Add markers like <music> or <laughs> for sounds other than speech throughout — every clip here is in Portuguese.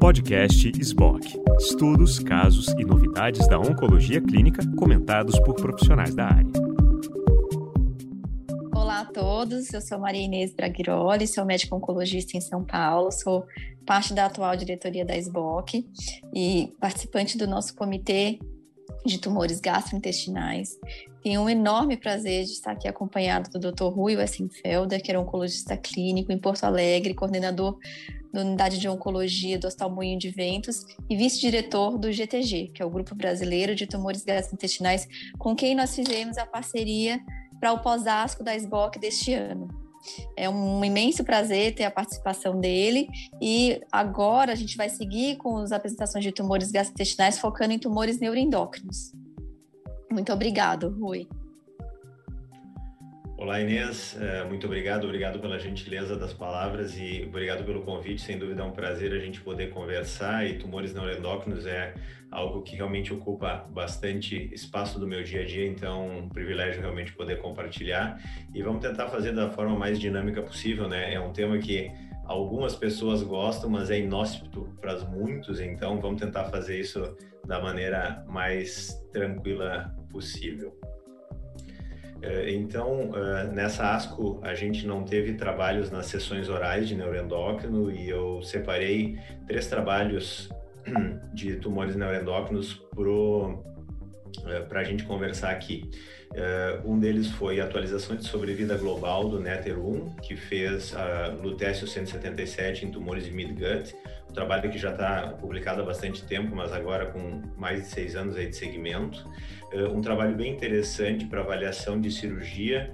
Podcast SBOC. Estudos, casos e novidades da oncologia clínica comentados por profissionais da área. Olá a todos, eu sou Maria Inês Braghiroli, sou médica oncologista em São Paulo, sou parte da atual diretoria da SBOC e participante do nosso comitê de tumores gastrointestinais. Tenho um enorme prazer de estar aqui acompanhado do Dr. Rui Wessenfelder, que era oncologista clínico em Porto Alegre, coordenador da Unidade de Oncologia do Hospital Moinho de Ventos e vice-diretor do GTG, que é o Grupo Brasileiro de Tumores Gastrointestinais, com quem nós fizemos a parceria para o pós-asco da SBOC deste ano. É um imenso prazer ter a participação dele e agora a gente vai seguir com as apresentações de tumores gastrointestinais focando em tumores neuroendócrinos. Muito obrigado, Rui. Olá, Inês. É, muito obrigado. Obrigado pela gentileza das palavras e obrigado pelo convite. Sem dúvida é um prazer a gente poder conversar e tumores neuroendócrinos é algo que realmente ocupa bastante espaço do meu dia a dia, então um privilégio realmente poder compartilhar e vamos tentar fazer da forma mais dinâmica possível, né? É um tema que algumas pessoas gostam, mas é inóspito para muitos, então vamos tentar fazer isso da maneira mais tranquila possível. É, então, é, nessa ASCO, a gente não teve trabalhos nas sessões orais de neuroendócrino e eu separei três trabalhos <clears throat> de tumores neuroendócrinos para é, a gente conversar aqui. Uh, um deles foi a atualização de sobrevida global do NETER-1, que fez a uh, lutécio 177 em tumores de midgut, um trabalho que já está publicado há bastante tempo, mas agora com mais de seis anos aí de segmento. Uh, um trabalho bem interessante para avaliação de cirurgia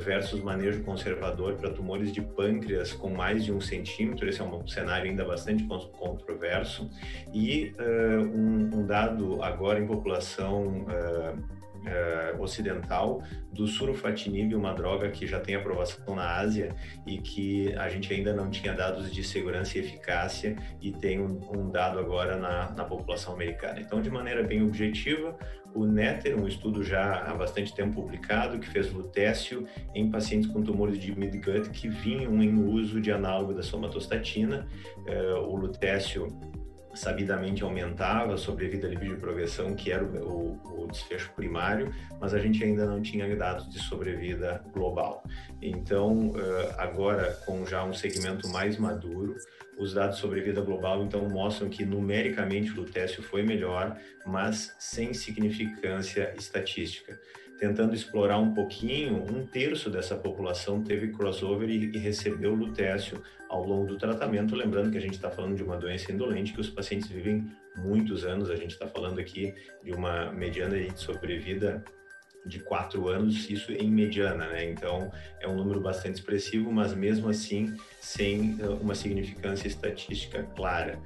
versus manejo conservador para tumores de pâncreas com mais de um centímetro. Esse é um cenário ainda bastante controverso. E uh, um, um, dado agora em população uh, uh, ocidental do surufatinib, uma droga que já tem aprovação na Ásia e que a gente ainda não tinha dados de segurança e eficácia e tem um, um dado agora na, na população americana. Então, de maneira bem objetiva, o NETER, um estudo já há bastante tempo publicado, que fez lutécio em pacientes com tumores de midgut que vinham em uso de análogo da somatostatina. Uh, o lutécio sabidamente aumentava a sobrevida livre de progressão, que era o, o, o, desfecho primário, mas a gente ainda não tinha dados de sobrevida global. Então, agora, com já um segmento mais maduro, os dados de sobrevida global, então, mostram que numericamente o lutécio foi melhor, mas sem significância estatística tentando explorar um pouquinho, um terço dessa população teve crossover e, e recebeu lutécio ao longo do tratamento. Lembrando que a gente está falando de uma doença indolente que os pacientes vivem muitos anos, a gente está falando aqui de uma mediana de sobrevida de quatro anos, isso em mediana, né? Então é um número bastante expressivo, mas mesmo assim sem uh, uma significância estatística clara.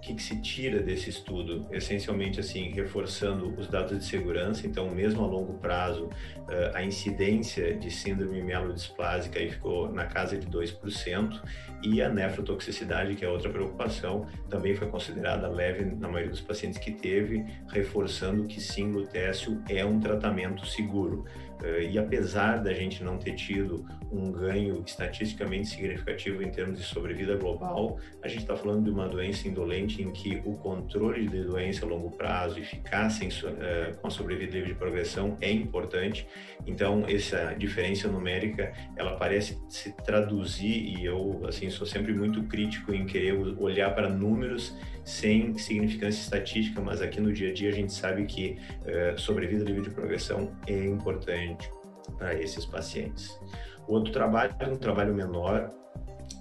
O que, que, se tira desse estudo? Essencialmente, assim, reforçando os dados de segurança. Então, mesmo a longo prazo, eh, a incidência de síndrome mielodisplásica aí ficou na casa de 2%. E a nefrotoxicidade, que é outra preocupação, também foi considerada leve na maioria dos pacientes que teve, reforçando que sim, lutécio é um tratamento seguro. Eh, e apesar da gente não ter tido um ganho estatisticamente significativo em termos de sobrevida global, a gente está falando de uma doença indolente em que o controle de doença a longo prazo, eficácia em, uh, com a sobrevida livre de progressão é importante. Então, essa diferença numérica, ela parece se traduzir, e eu, assim, sou sempre muito crítico em querer olhar para números sem significância estatística, mas aqui no dia a dia a gente sabe que uh, sobrevida livre de progressão é importante para esses pacientes. O outro trabalho é um trabalho menor,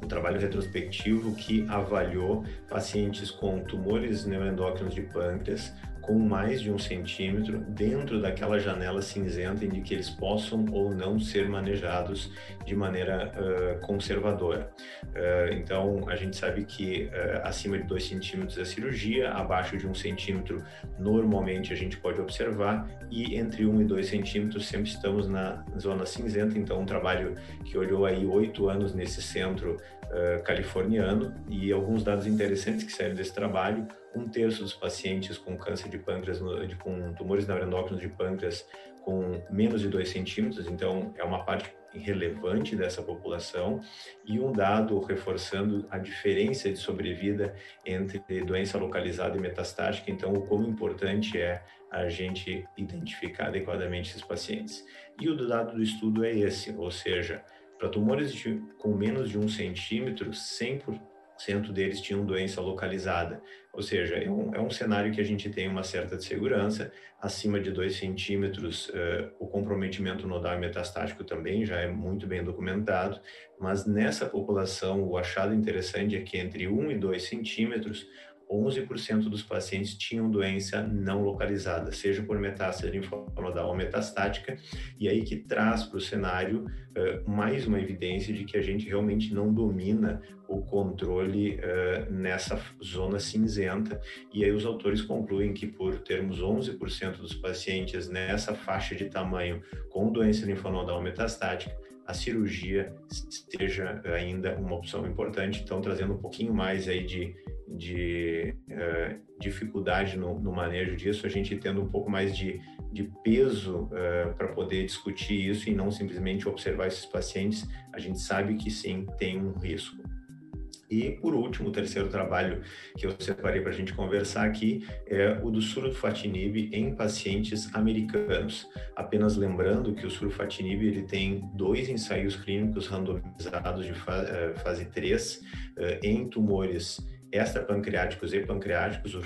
um trabalho retrospectivo que avaliou pacientes com tumores neuroendócrinos de pâncreas com mais de um centímetro dentro daquela janela cinzenta em que eles possam ou não ser manejados de maneira uh, conservadora. Uh, então, a gente sabe que uh, acima de dois centímetros é cirurgia, abaixo de um centímetro normalmente a gente pode observar e entre um e dois centímetros sempre estamos na zona cinzenta. Então, um trabalho que olhou aí oito anos nesse centro californiano e alguns dados interessantes que saíram desse trabalho um terço dos pacientes com câncer de pâncreas, com tumores neuroendócrinos de pâncreas com menos de 2 centímetros, então é uma parte relevante dessa população e um dado reforçando a diferença de sobrevida entre doença localizada e metastática. Então, o quão importante é a gente identificar adequadamente esses pacientes. E o dado do estudo é esse, ou seja, para tumores de, com menos de um centímetro, 100%, deles tinham doença localizada. Ou seja, é um, é um cenário que a gente tem uma certa segurança. Acima de 2 centímetros, uh, o comprometimento nodal metastático também já é muito bem documentado. Mas nessa população, o achado interessante é que entre 1 um e 2 centímetros, 11% dos pacientes tinham doença não localizada, seja por metástase linfonodal ou metastática, e aí que traz para o cenário uh, mais uma evidência de que a gente realmente não domina o controle uh, nessa zona cinzenta, e aí os autores concluem que por termos 11% dos pacientes nessa faixa de tamanho com doença linfonodal metastática, a cirurgia seja ainda uma opção importante, então trazendo um pouquinho mais aí de de uh, dificuldade no, no, manejo disso, a gente tendo um pouco mais de, de peso uh, para poder discutir isso e não simplesmente observar esses pacientes, a gente sabe que sim, tem um risco. E, por último, o terceiro trabalho que eu separei para a gente conversar aqui é o do surfatinib em pacientes americanos. Apenas lembrando que o surfatinib ele tem dois ensaios clínicos randomizados de eh, fase 3 em tumores extrapancreáticos e pancreáticos, o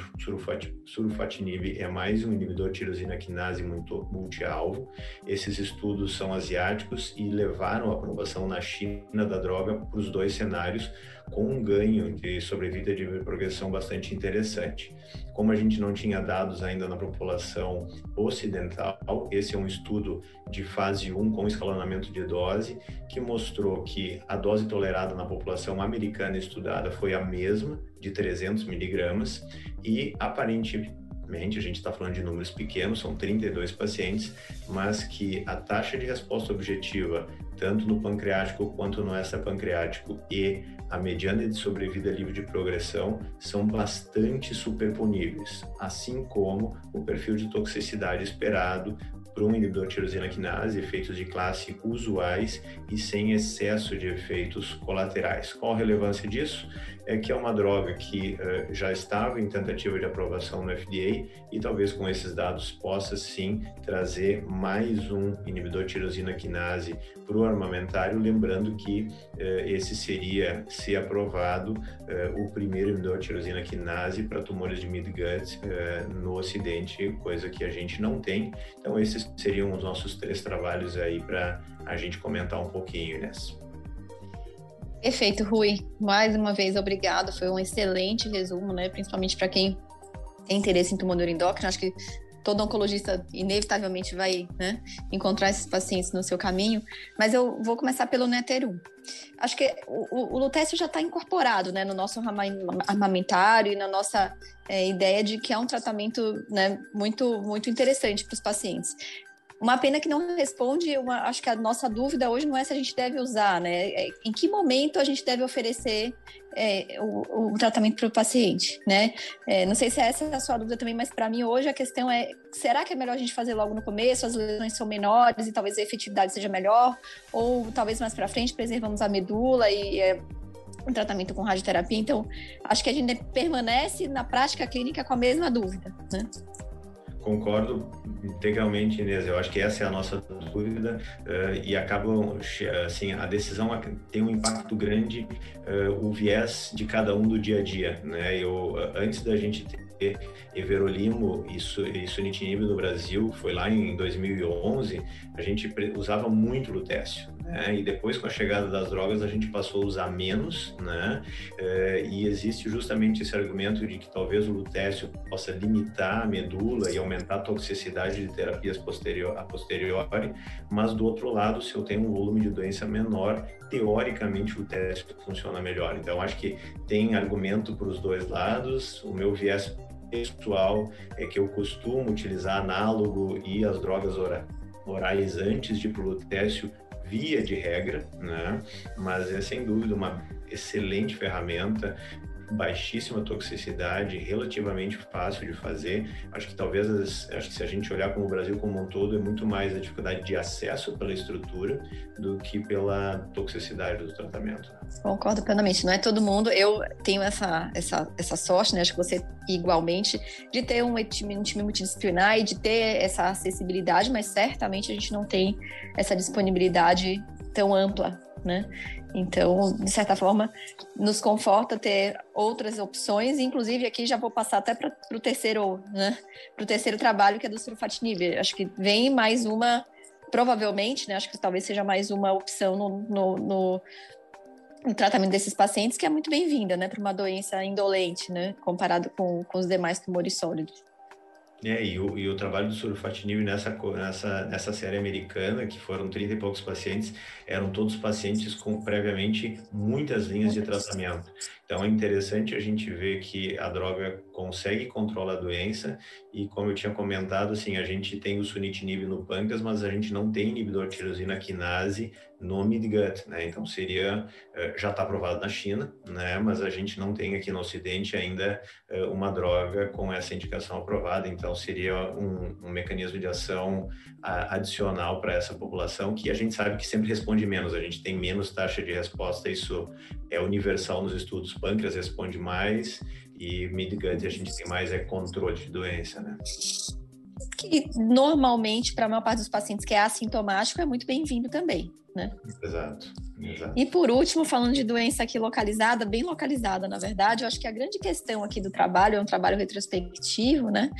surfatinib é mais um inibidor de tirosina quinase multi-alvo. Esses estudos são asiáticos e levaram a aprovação na China da droga para os dois cenários, com um ganho de sobrevida de progressão bastante interessante. Como a gente não tinha dados ainda na população ocidental, esse é um estudo de fase 1 com escalonamento de dose, que mostrou que a dose tolerada na população americana estudada foi a mesma, de 300 miligramas, e aparentemente a gente está falando de números pequenos, são 32 pacientes, mas que a taxa de resposta objetiva, tanto no pancreático quanto no extrapancreático e a mediana de sobrevida livre de progressão são bastante superponíveis, assim como o perfil de toxicidade esperado para um inibidor tirosina quinase, efeitos de classe usuais e sem excesso de efeitos colaterais. Qual a relevância disso? É que é uma droga que uh, já estava em tentativa de aprovação no FDA e talvez com esses dados possa sim trazer mais um inibidor tirosina quinase para o armamentário, lembrando que uh, esse seria, se aprovado, uh, o primeiro inibidor tirosina quinase para tumores de midgut no Ocidente, coisa que a gente não tem. Então, esses seriam os nossos três trabalhos aí para a gente comentar um pouquinho, Inês. Perfeito, Rui. Mais uma vez, obrigado. Foi um excelente resumo, né? Principalmente para quem tem interesse em tumor endócrino. Acho que todo oncologista inevitavelmente vai né, encontrar esses pacientes no seu caminho, mas eu vou começar pelo Neter1. Acho que o, o, Lutécio já está incorporado né, no nosso armamentário e na nossa é, ideia de que é um tratamento né, muito, muito interessante para os pacientes. Uma pena que não responde, uma, acho que a nossa dúvida hoje não é se a gente deve usar, né? É, em que momento a gente deve oferecer é, o, o, tratamento para o paciente, né? É, não sei se essa é a sua dúvida também, mas para mim hoje a questão é: será que é melhor a gente fazer logo no começo? As lesões são menores e talvez a efetividade seja melhor, ou talvez mais para frente preservamos a medula e é, um tratamento com radioterapia. Então, acho que a gente permanece na prática clínica com a mesma dúvida, né? Concordo integralmente, Inês. Eu acho que essa é a nossa dúvida uh, e acabam, assim, a decisão tem um impacto grande, uh, o viés de cada um do dia a dia, né? Eu, antes da gente ter everolimo e, sunitinib no Brasil, foi lá em 2011, a gente usava muito lutécio, né? E depois com a chegada das drogas a gente passou a usar menos, né? É, e existe justamente esse argumento de que talvez o lutécio possa limitar a medula e aumentar a toxicidade de terapias posterior, a posteriori, mas do outro lado, se eu tenho um volume de doença menor, teoricamente o lutécio funciona melhor. Então acho que tem argumento para os dois lados. O meu viés pessoal é que eu costumo utilizar análogo e as drogas orais antes de lutécio via de regra, né? Mas é sem dúvida uma excelente ferramenta baixíssima toxicidade, relativamente fácil de fazer. Acho que talvez, acho que se a gente olhar como o Brasil como um todo, é muito mais a dificuldade de acesso pela estrutura do que pela toxicidade do tratamento. Concordo plenamente. Não é todo mundo. Eu tenho essa, essa, essa sorte, né? Acho que você igualmente, de ter um time, um time multidisciplinar e de ter essa acessibilidade, mas certamente a gente não tem essa disponibilidade tão ampla, né? Então, de certa forma, nos conforta ter outras opções, inclusive aqui já vou passar até para o terceiro, né? Para o terceiro trabalho que é do surfatinib. Acho que vem mais uma, provavelmente, né? Acho que talvez seja mais uma opção no, no, no, no tratamento desses pacientes que é muito bem-vinda, né? Para uma doença indolente, né? Comparado com, com os demais tumores sólidos. É, e o, e o trabalho do surfatinib nessa, nessa, nessa série americana, que foram 30 e poucos pacientes, eram todos pacientes com previamente muitas linhas de tratamento. Então é interessante a gente ver que a droga consegue controlar a doença e como eu tinha comentado, assim, a gente tem o sunitinib no pâncreas, mas a gente não tem inibidor de tirosina quinase no midgut, né? Então seria eh, já está aprovado na China, né? Mas a gente não tem aqui no Ocidente ainda eh, uma droga com essa indicação aprovada. Então seria um, um mecanismo de ação adicional para essa população que a gente sabe que sempre responde menos. A gente tem menos taxa de resposta. Isso é universal nos estudos. Pâncreas responde mais e midgut a gente tem mais é controle de doença, né? Que normalmente, para a maior parte dos pacientes que é assintomático, é muito bem-vindo também, né? Exato, exato. E por último, falando de doença aqui localizada, bem localizada, na verdade, eu acho que a grande questão aqui do trabalho é um trabalho retrospectivo, né?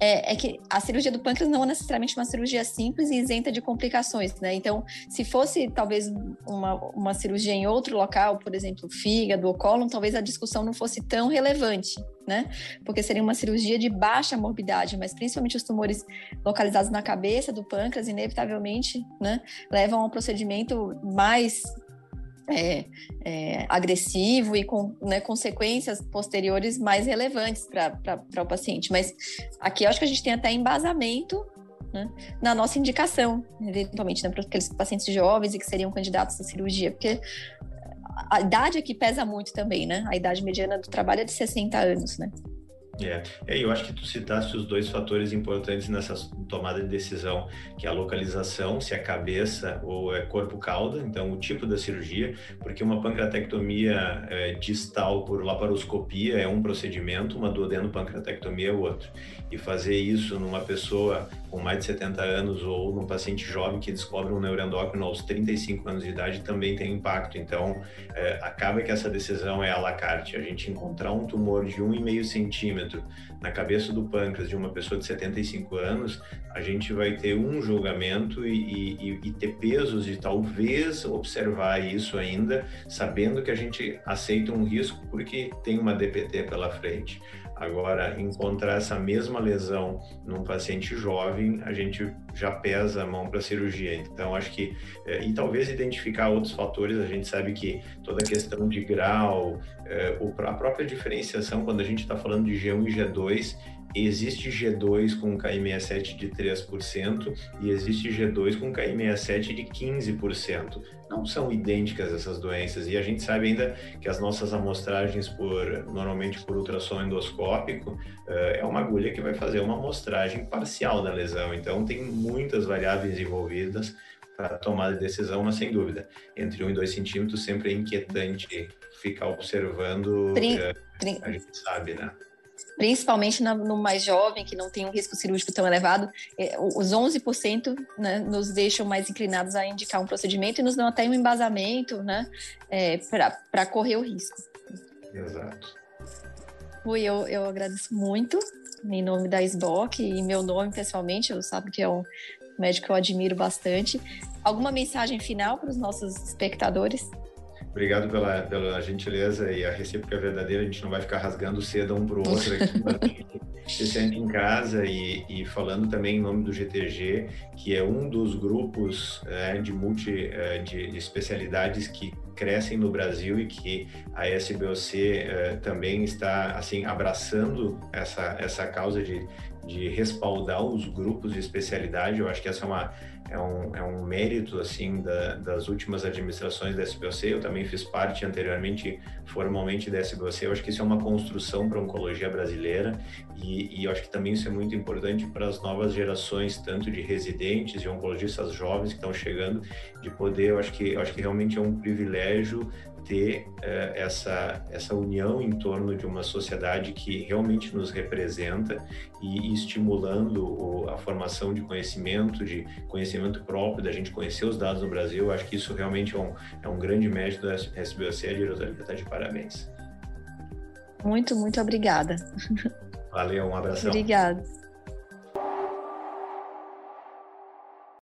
É, é, que a cirurgia do pâncreas não é necessariamente uma cirurgia simples e isenta de complicações, né? Então, se fosse talvez uma, uma cirurgia em outro local, por exemplo, fígado ou cólon, talvez a discussão não fosse tão relevante, né? Porque seria uma cirurgia de baixa morbidade, mas principalmente os tumores localizados na cabeça do pâncreas, inevitavelmente, né, levam a um procedimento mais é, é, agressivo e com né, consequências posteriores mais relevantes para o paciente. Mas aqui eu acho que a gente tem até embasamento né, na nossa indicação, eventualmente, né, para aqueles pacientes jovens e que seriam candidatos à cirurgia, porque a idade aqui pesa muito também, né? A idade mediana do trabalho é de 60 anos, né? É, é, eu acho que tu citaste os dois fatores importantes nessa tomada de decisão, que é a localização, se é cabeça ou é corpo-cauda, então o tipo da cirurgia, porque uma pancreatectomia é, distal por laparoscopia é um procedimento, uma duodenopancreatectomia é outro. E fazer isso numa pessoa com mais de 70 anos ou num paciente jovem que descobre um neuroendócrino aos 35 anos de idade também tem impacto. Então, é, acaba que essa decisão é à la carte. A gente encontrar um tumor de 1,5 centímetro na cabeça do pâncreas de uma pessoa de 75 anos, a gente vai ter um julgamento e, e, e ter pesos de talvez observar isso ainda, sabendo que a gente aceita um risco porque tem uma DPT pela frente. Agora, encontrar essa mesma lesão num paciente jovem, a gente já pesa a mão para cirurgia. Então, acho que, é, e talvez identificar outros fatores, a gente sabe que toda a questão de grau, é, a própria diferenciação, quando a gente está falando de G1 e G2, existe G2 com KI67 de 3% e existe G2 com KI67 de 15%. Não são idênticas essas doenças e a gente sabe ainda que as nossas amostragens por normalmente por ultrassom endoscópico eh, é uma agulha que vai fazer uma amostragem parcial da lesão. Então tem muitas variáveis envolvidas para tomar decisão, mas sem dúvida, entre 1 e 2 centímetros sempre é inquietante ficar observando, Pri, eh, a gente sabe, né? Principalmente no mais jovem, que não tem um risco cirúrgico tão elevado, é, os 11% né, nos deixam mais inclinados a indicar um procedimento e nos dão até um embasamento né, é, para correr o risco. Exato. Rui, eu, eu agradeço muito em nome da SBOC e meu nome pessoalmente, eu sabe que é um médico que eu admiro bastante. Alguma mensagem final para os nossos espectadores? Obrigado pela, pela gentileza e a recíproca verdadeira. A gente não vai ficar rasgando seda um para o outro aqui. <laughs> se sente em casa e, e, falando também em nome do GTG, que é um dos grupos é, de multi é, de, de, especialidades que crescem no Brasil e que a SBOC é, também está assim abraçando essa essa causa de, de respaldar os grupos de especialidade. Eu acho que essa é uma é um, é um mérito assim da, das últimas administrações da SBOC. Eu também fiz parte anteriormente formalmente da SBOC. Eu acho que isso é uma construção para a oncologia brasileira e, e eu acho que também isso é muito importante para as novas gerações, tanto de residentes, de oncologistas jovens que estão chegando, de poder. Eu acho que eu acho que realmente é um privilégio ter uh, essa, essa união em torno de uma sociedade que realmente nos representa e, e estimulando o, a formação de conhecimento, de conhecimento próprio, da gente conhecer os dados no Brasil. Acho que isso realmente é um, é um grande mérito da SBOC. A diretoria está de parabéns. Muito, muito obrigada. Valeu, um abração. Obrigada.